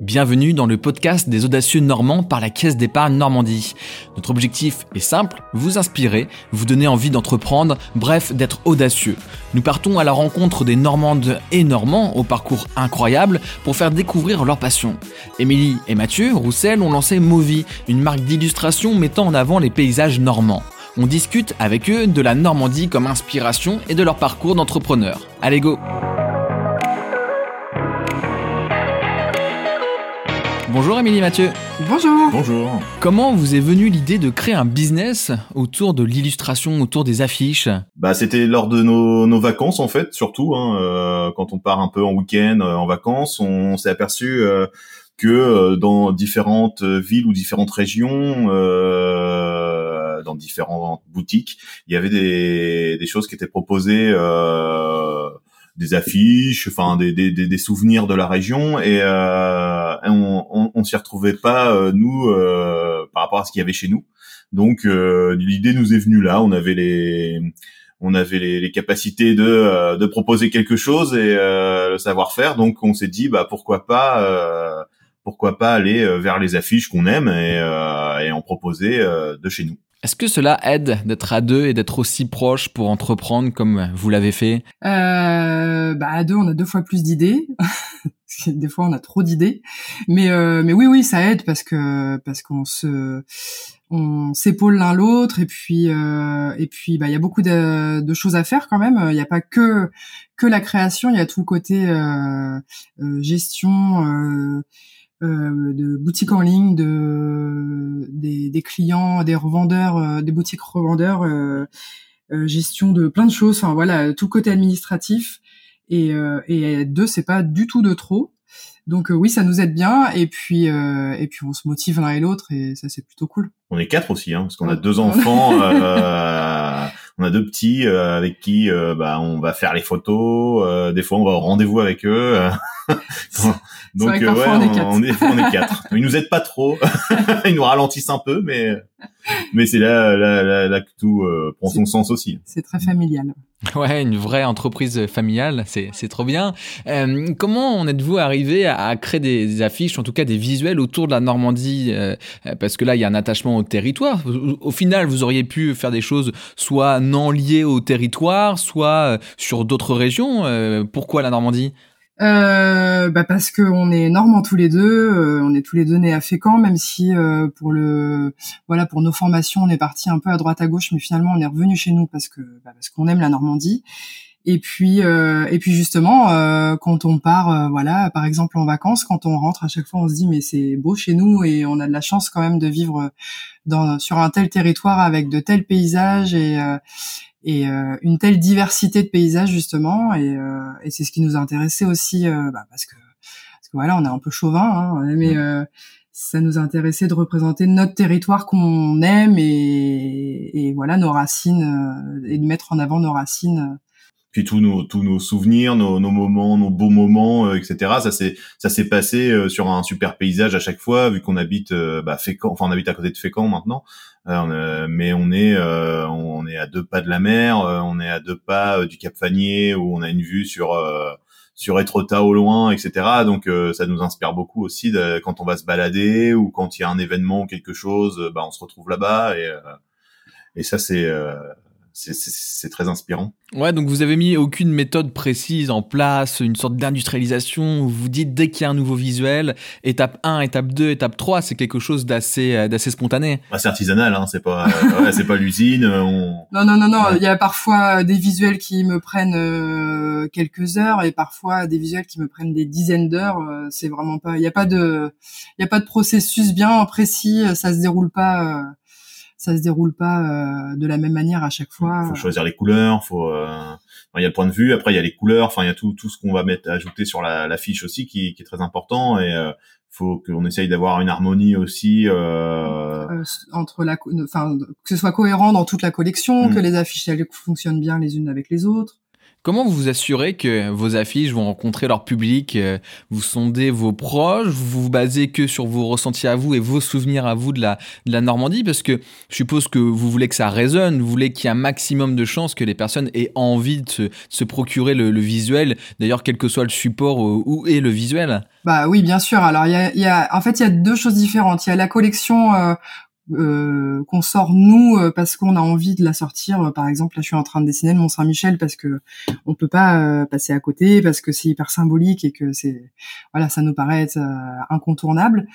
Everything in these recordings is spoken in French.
Bienvenue dans le podcast des audacieux normands par la Caisse d'épargne Normandie. Notre objectif est simple, vous inspirer, vous donner envie d'entreprendre, bref, d'être audacieux. Nous partons à la rencontre des Normandes et Normands au parcours incroyable pour faire découvrir leur passion. Émilie et Mathieu Roussel ont lancé Movie, une marque d'illustration mettant en avant les paysages normands. On discute avec eux de la Normandie comme inspiration et de leur parcours d'entrepreneur. Allez go Bonjour Émilie Mathieu. Bonjour. Bonjour. Comment vous est venue l'idée de créer un business autour de l'illustration, autour des affiches? Bah c'était lors de nos, nos, vacances en fait, surtout hein, euh, quand on part un peu en week-end, euh, en vacances, on, s'est aperçu euh, que euh, dans différentes villes ou différentes régions, euh, dans différentes boutiques, il y avait des, des choses qui étaient proposées des affiches, enfin des, des, des, souvenirs de la région et, euh, on, on, s'y retrouvait pas euh, nous euh, par rapport à ce qu'il y avait chez nous. Donc euh, l'idée nous est venue là. On avait les on avait les, les capacités de, euh, de proposer quelque chose et le savoir-faire. Donc on s'est dit bah pourquoi pas pourquoi pas aller vers les affiches qu'on aime et, et en proposer de chez nous. Est-ce que cela aide d'être à deux et d'être aussi proche pour entreprendre comme vous l'avez fait? Euh, bah À deux, on a deux fois plus d'idées. des fois, on a trop d'idées. Mais euh, mais oui, oui, ça aide parce que parce qu'on se on s'épaule l'un l'autre et puis euh, et puis bah il y a beaucoup de, choses à faire quand même. Il n'y a pas que que la création, il y a tout le côté euh, euh gestion. Euh, euh, de boutiques en ligne, de des, des clients, des revendeurs, euh, des boutiques revendeurs, euh, gestion de plein de choses. Enfin voilà, tout le côté administratif. Et, et deux, c'est pas du tout de trop. Donc oui, ça nous aide bien et puis et puis on se motive l'un et l'autre et ça c'est plutôt cool. On est quatre aussi, hein, parce qu'on a deux enfants. euh, on a deux petits euh, avec qui euh, bah, on va faire les photos. Euh, des fois, on va au rendez-vous avec eux. Donc ouais, on, est on, est on est quatre. Ils nous aident pas trop. Ils nous ralentissent un peu, mais mais c'est là, là, là, que tout prend son sens aussi. C'est très familial. Ouais, une vraie entreprise familiale, c'est trop bien. Euh, comment en êtes-vous arrivé à, créer des, affiches, en tout cas des visuels autour de la Normandie Parce que là, il y a un attachement au territoire. Au final, vous auriez pu faire des choses soit non lié au territoire, soit euh, sur d'autres régions. Euh, pourquoi la Normandie? Euh, bah parce qu'on est normands tous les deux, on est tous les deux nés à Fécamp, même si pour le voilà pour nos formations on est parti un peu à droite à gauche, mais finalement on est revenu chez nous parce que bah, parce qu'on aime la Normandie. Et puis et puis justement quand on part voilà par exemple en vacances, quand on rentre à chaque fois on se dit mais c'est beau chez nous et on a de la chance quand même de vivre dans sur un tel territoire avec de tels paysages et et euh, une telle diversité de paysages justement et, euh, et c'est ce qui nous a intéressé aussi euh, bah, parce que parce que voilà on est un peu chauvin hein, mais mm. ça nous a intéressé de représenter notre territoire qu'on aime et, et, voilà nos racines et de mettre en avant nos racines puis tous nos tous nos souvenirs, nos, nos moments, nos beaux moments, etc. Ça s'est ça s'est passé sur un super paysage à chaque fois, vu qu'on habite bah, Fécamp, enfin on habite à côté de Fécamp maintenant. Euh, mais on est euh, on est à deux pas de la mer, euh, on est à deux pas du Cap Fanier où on a une vue sur sur Etretat au loin, etc. Donc ça nous inspire beaucoup aussi de, quand on va se balader ou quand il y a un événement ou quelque chose, bah on se retrouve là-bas et et ça c'est c'est très inspirant. Ouais, donc vous avez mis aucune méthode précise en place, une sorte d'industrialisation. Vous dites dès qu'il y a un nouveau visuel, étape 1, étape 2, étape 3, c'est quelque chose d'assez euh, d'assez spontané. Bah, c'est artisanal, hein, c'est pas euh, c'est pas l'usine. Euh, on... Non non non non, il y a parfois des visuels qui me prennent quelques heures et parfois des visuels qui me prennent des dizaines d'heures. c'est vraiment pas, il y a pas de il y a pas de processus bien précis, ça se déroule pas ça se déroule pas euh, de la même manière à chaque fois. Faut choisir les couleurs, faut euh, il y a le point de vue, après il y a les couleurs, enfin il y a tout tout ce qu'on va mettre ajouter sur la, la fiche aussi qui, qui est très important et euh, faut qu'on essaye d'avoir une harmonie aussi euh... euh entre la enfin que ce soit cohérent dans toute la collection, mm. que les affiches elles fonctionnent bien les unes avec les autres. Comment vous vous assurez que vos affiches vont rencontrer leur public euh, Vous sondez vos proches Vous vous basez que sur vos ressentis à vous et vos souvenirs à vous de la, Normandie? Parce que je suppose que vous voulez que ça résonne, vous voulez qu'il y ait un maximum de chances que les personnes aient envie de se, procurer le, visuel, d'ailleurs quel que soit le support où est le visuel? Bah oui, bien sûr. Alors il y a, y a, en fait, il y a deux choses différentes. Il y a la collection euh, euh, qu'on sort nous euh, parce qu'on a envie de la sortir. Par exemple, là, je suis en train de dessiner le Mont Saint-Michel parce que on peut pas euh, passer à côté, parce que c'est hyper symbolique et que c'est voilà, ça nous paraît être incontournable.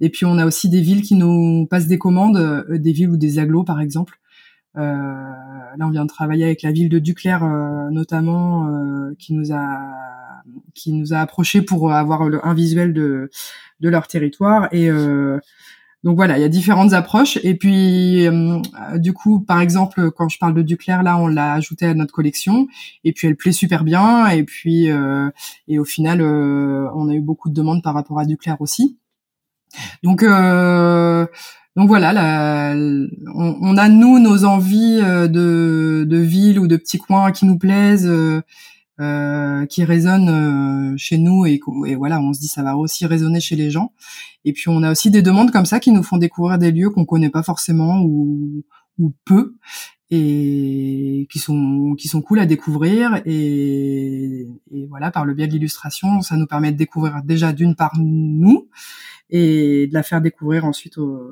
Et puis on a aussi des villes qui nous passent des commandes, des villes ou des agglos par exemple. là, on vient de travailler avec la ville de Duclair notamment, qui nous a qui nous a approché pour avoir un visuel de de leur territoire et donc voilà, il y a différentes approches. Et puis, euh, du coup, par exemple, quand je parle de Duclair, là, on l'a ajouté à notre collection. Et puis, elle plaît super bien. Et puis, euh, et au final, euh, on a eu beaucoup de demandes par rapport à Duclair aussi. Donc, donc voilà, là, on, a nous nos envies de, de ville ou de petits coins qui nous plaisent. Euh, qui résonne euh, chez nous et, et, voilà, on se dit ça va aussi résonner chez les gens. Et puis on a aussi des demandes comme ça qui nous font découvrir des lieux qu'on connaît pas forcément ou, ou peu et qui sont qui sont cool à découvrir et, voilà par le biais de l'illustration ça nous permet de découvrir déjà d'une part nous et de la faire découvrir ensuite aux,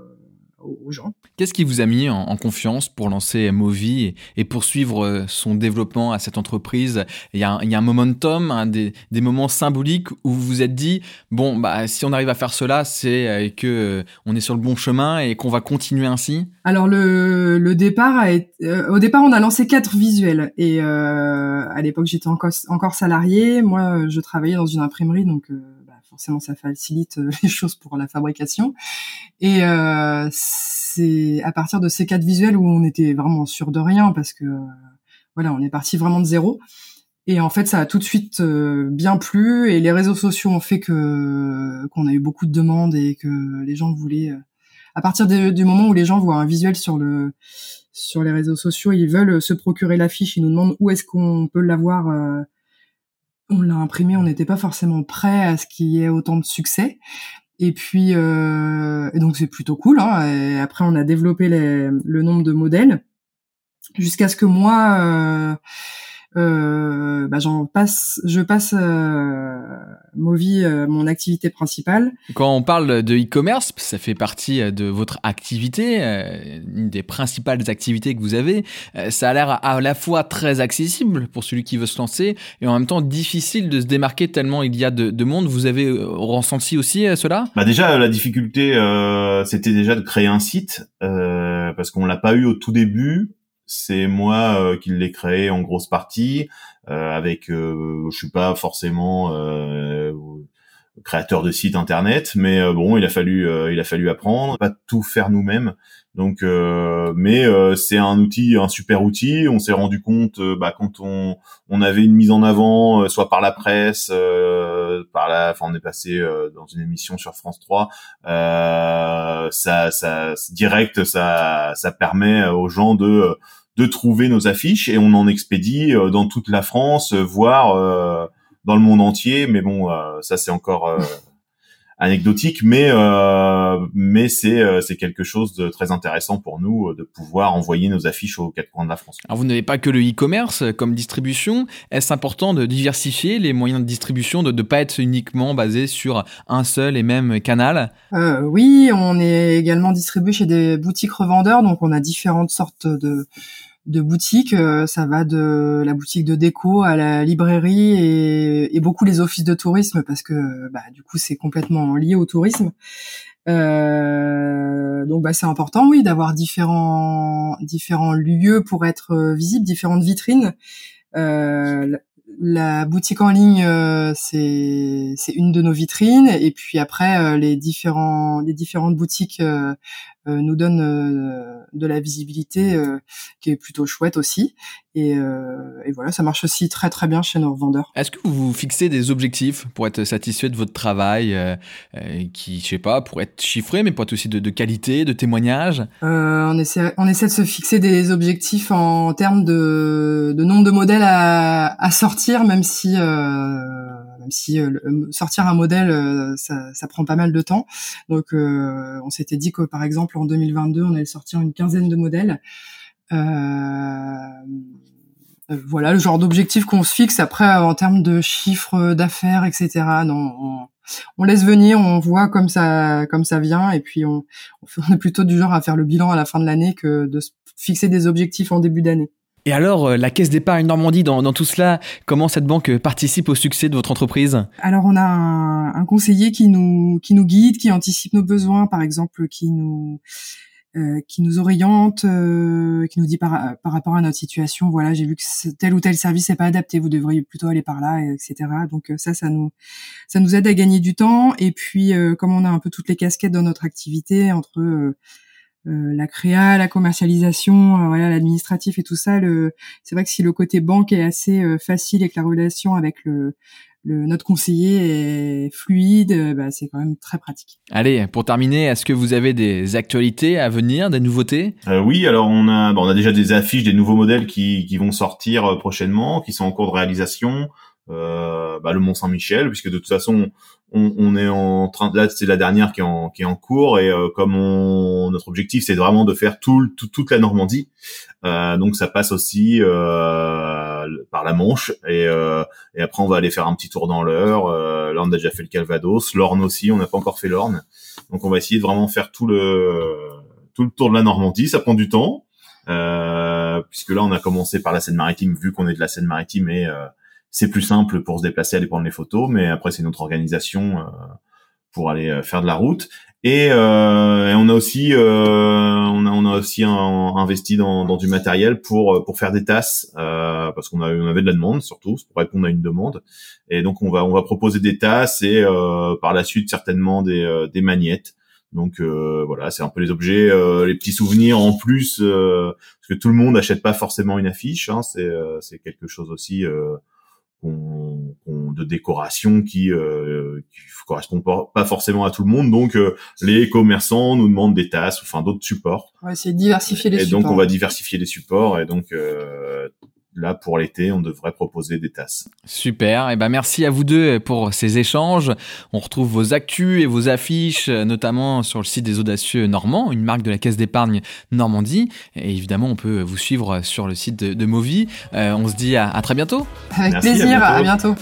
aux gens. Qu'est-ce qui vous a mis en, confiance pour lancer Movi et, poursuivre euh, son développement à cette entreprise? Il y, a un, il y a un momentum, des, des, moments symboliques où vous vous êtes dit bon bah si on arrive à faire cela, c'est euh, que euh, on est sur le bon chemin et qu'on va continuer ainsi? Alors le, le départ a été, au départ on a lancé quatre visuels et à l'époque j'étais encore encore salarié. Moi je travaillais dans une imprimerie donc forcément ça facilite euh, les choses pour la fabrication. Et euh, c'est à partir de ces quatre visuels où on était vraiment sûr de rien parce que voilà, on est parti vraiment de zéro. Et en fait, ça a tout de suite euh, bien plu et les réseaux sociaux ont fait que qu'on a eu beaucoup de demandes et que les gens voulaient. à partir du moment où les gens voient un visuel sur le sur les réseaux sociaux, ils veulent se procurer l'affiche, ils nous demandent où est-ce qu'on peut l'avoir on l'a imprimé, on n'était pas forcément prêt à ce qu'il y ait autant de succès. Et puis, euh, donc c'est plutôt cool. Hein. Et après, on a développé le nombre de modèles jusqu'à ce que moi, euh, bah, j'en passe, je passe euh, Movi, euh, mon activité principale. Quand on parle de e-commerce, ça fait partie euh, de votre activité, euh, une des principales activités que vous avez. ça a l'air à la fois très accessible pour celui qui veut se lancer et en même temps difficile de se démarquer tellement il y a de, de monde. Vous avez ressenti aussi cela? Bah déjà, la difficulté, c'était déjà de créer un site parce qu'on l'a pas eu au tout début c'est moi euh, qui l'ai créé en grosse partie euh, avec euh, je suis pas forcément euh, créateur de site internet mais bon il a fallu il a fallu apprendre pas tout faire nous-mêmes. Donc mais c'est un outil un super outil. On s'est rendu compte bah, quand on on avait une mise en avant soit par la presse on est passé dans une émission sur France 3 ça ça direct ça ça permet aux gens de de trouver nos affiches et on en expédie euh, dans toute la France, euh, voire euh, dans le monde entier. Mais bon, ça c'est encore anecdotique, mais mais c'est c'est quelque chose de très intéressant pour nous de pouvoir envoyer nos affiches aux quatre coins de la France. Alors vous n'avez pas que le e-commerce comme distribution. Est-ce important de diversifier les moyens de distribution, de ne pas être uniquement basé sur un seul et même canal? Oui, on est également distribué chez des boutiques revendeurs, donc on a différentes sortes de de boutiques. Euh, ça va de la boutique de déco à la librairie et, beaucoup les offices de tourisme parce que bah, du coup c'est complètement lié au tourisme. Euh, donc bah, c'est important oui d'avoir différents différents lieux pour être euh, visible, différentes vitrines. La boutique en ligne, c'est c'est une de nos vitrines, et puis après les différents les différentes boutiques nous donne de la visibilité qui est plutôt chouette aussi. Et, et, voilà, ça marche aussi très très bien chez nos revendeurs. Est-ce que vous vous fixez des objectifs pour être satisfait de votre travail, qui, je sais pas, pour être chiffré, mais pour être aussi de, de qualité, de témoignage? On essaie, on essaie de se fixer des objectifs en termes de, de nombre de modèles à, à sortir, même si même si euh, sortir un modèle, euh, ça, prend pas mal de temps. Donc, euh, on s'était dit que par exemple en 2022, on allait sortir une quinzaine de modèles. voilà le genre d'objectif qu'on se fixe. Après, en termes de chiffres d'affaires, etc. On, laisse venir, on voit comme ça, comme ça vient, et puis on, on est plutôt du genre à faire le bilan à la fin de l'année que de se fixer des objectifs en début d'année. Et alors, euh, la Caisse d'épargne Normandie, dans, tout cela, comment cette banque participe au succès de votre entreprise? Alors, on a un, conseiller qui nous, qui nous guide, qui anticipe nos besoins, par exemple, qui nous, euh, qui nous oriente, euh, qui nous dit par, par rapport à notre situation, voilà, j'ai vu que tel ou tel service n'est pas adapté, vous devriez plutôt aller par là, etc. Donc ça, ça nous, ça nous aide à gagner du temps. Et puis, comme on a un peu toutes les casquettes dans notre activité, entre euh, la créa, la commercialisation, euh, voilà, l'administratif et tout ça. Le, c'est vrai que si le côté banque est assez euh, facile et que la relation avec le, le notre conseiller est fluide, bah, c'est quand même très pratique. Allez, pour terminer, est-ce que vous avez des actualités à venir, des nouveautés? Oui, alors on a, on a déjà des affiches, des nouveaux modèles qui, qui vont sortir prochainement, qui sont en cours de réalisation. Euh, bah, le Mont Saint-Michel, puisque de toute façon, on, on, est en train là, c'est la dernière qui est en, qui est en cours, et euh, comme on, notre objectif, c'est vraiment de faire tout, toute la Normandie, euh, donc ça passe aussi euh, par la Manche, et, euh, et après on va aller faire un petit tour dans l'Eure. là, on a déjà fait le Calvados, l'Orne aussi, on n'a pas encore fait l'Orne, donc on va essayer de vraiment faire tout le tout le tour de la Normandie. Ça prend du temps. puisque là on a commencé par la Seine-Maritime vu qu'on est de la Seine-Maritime et c'est plus simple pour se déplacer, aller prendre les photos, mais après c'est notre organisation euh, pour aller euh, faire de la route. Et, euh, on a aussi, on a, on a aussi investi dans, dans, du matériel pour pour faire des tasses parce qu'on on avait de la demande surtout pour répondre à une demande. Et donc on va on va proposer des tasses et par la suite certainement des des magnettes. Donc voilà, c'est un peu les objets, les petits souvenirs en plus, parce que tout le monde n'achète pas forcément une affiche. Hein, c'est c'est quelque chose aussi de décoration qui euh, qui correspond pas forcément à tout le monde. Donc euh, les commerçants nous demandent des tasses, enfin d'autres supports. Ouais, c'est diversifier les supports. Et donc on va diversifier les supports et donc euh, là pour l'été, on devrait proposer des tasses. Super. Et eh ben merci à vous deux pour ces échanges. On retrouve vos actus et vos affiches, notamment sur le site des Audacieux Normands, une marque de la Caisse d'épargne Normandie. Et évidemment, on peut vous suivre sur le site de, de Movi. Euh, on se dit à, très bientôt. Avec plaisir. À bientôt.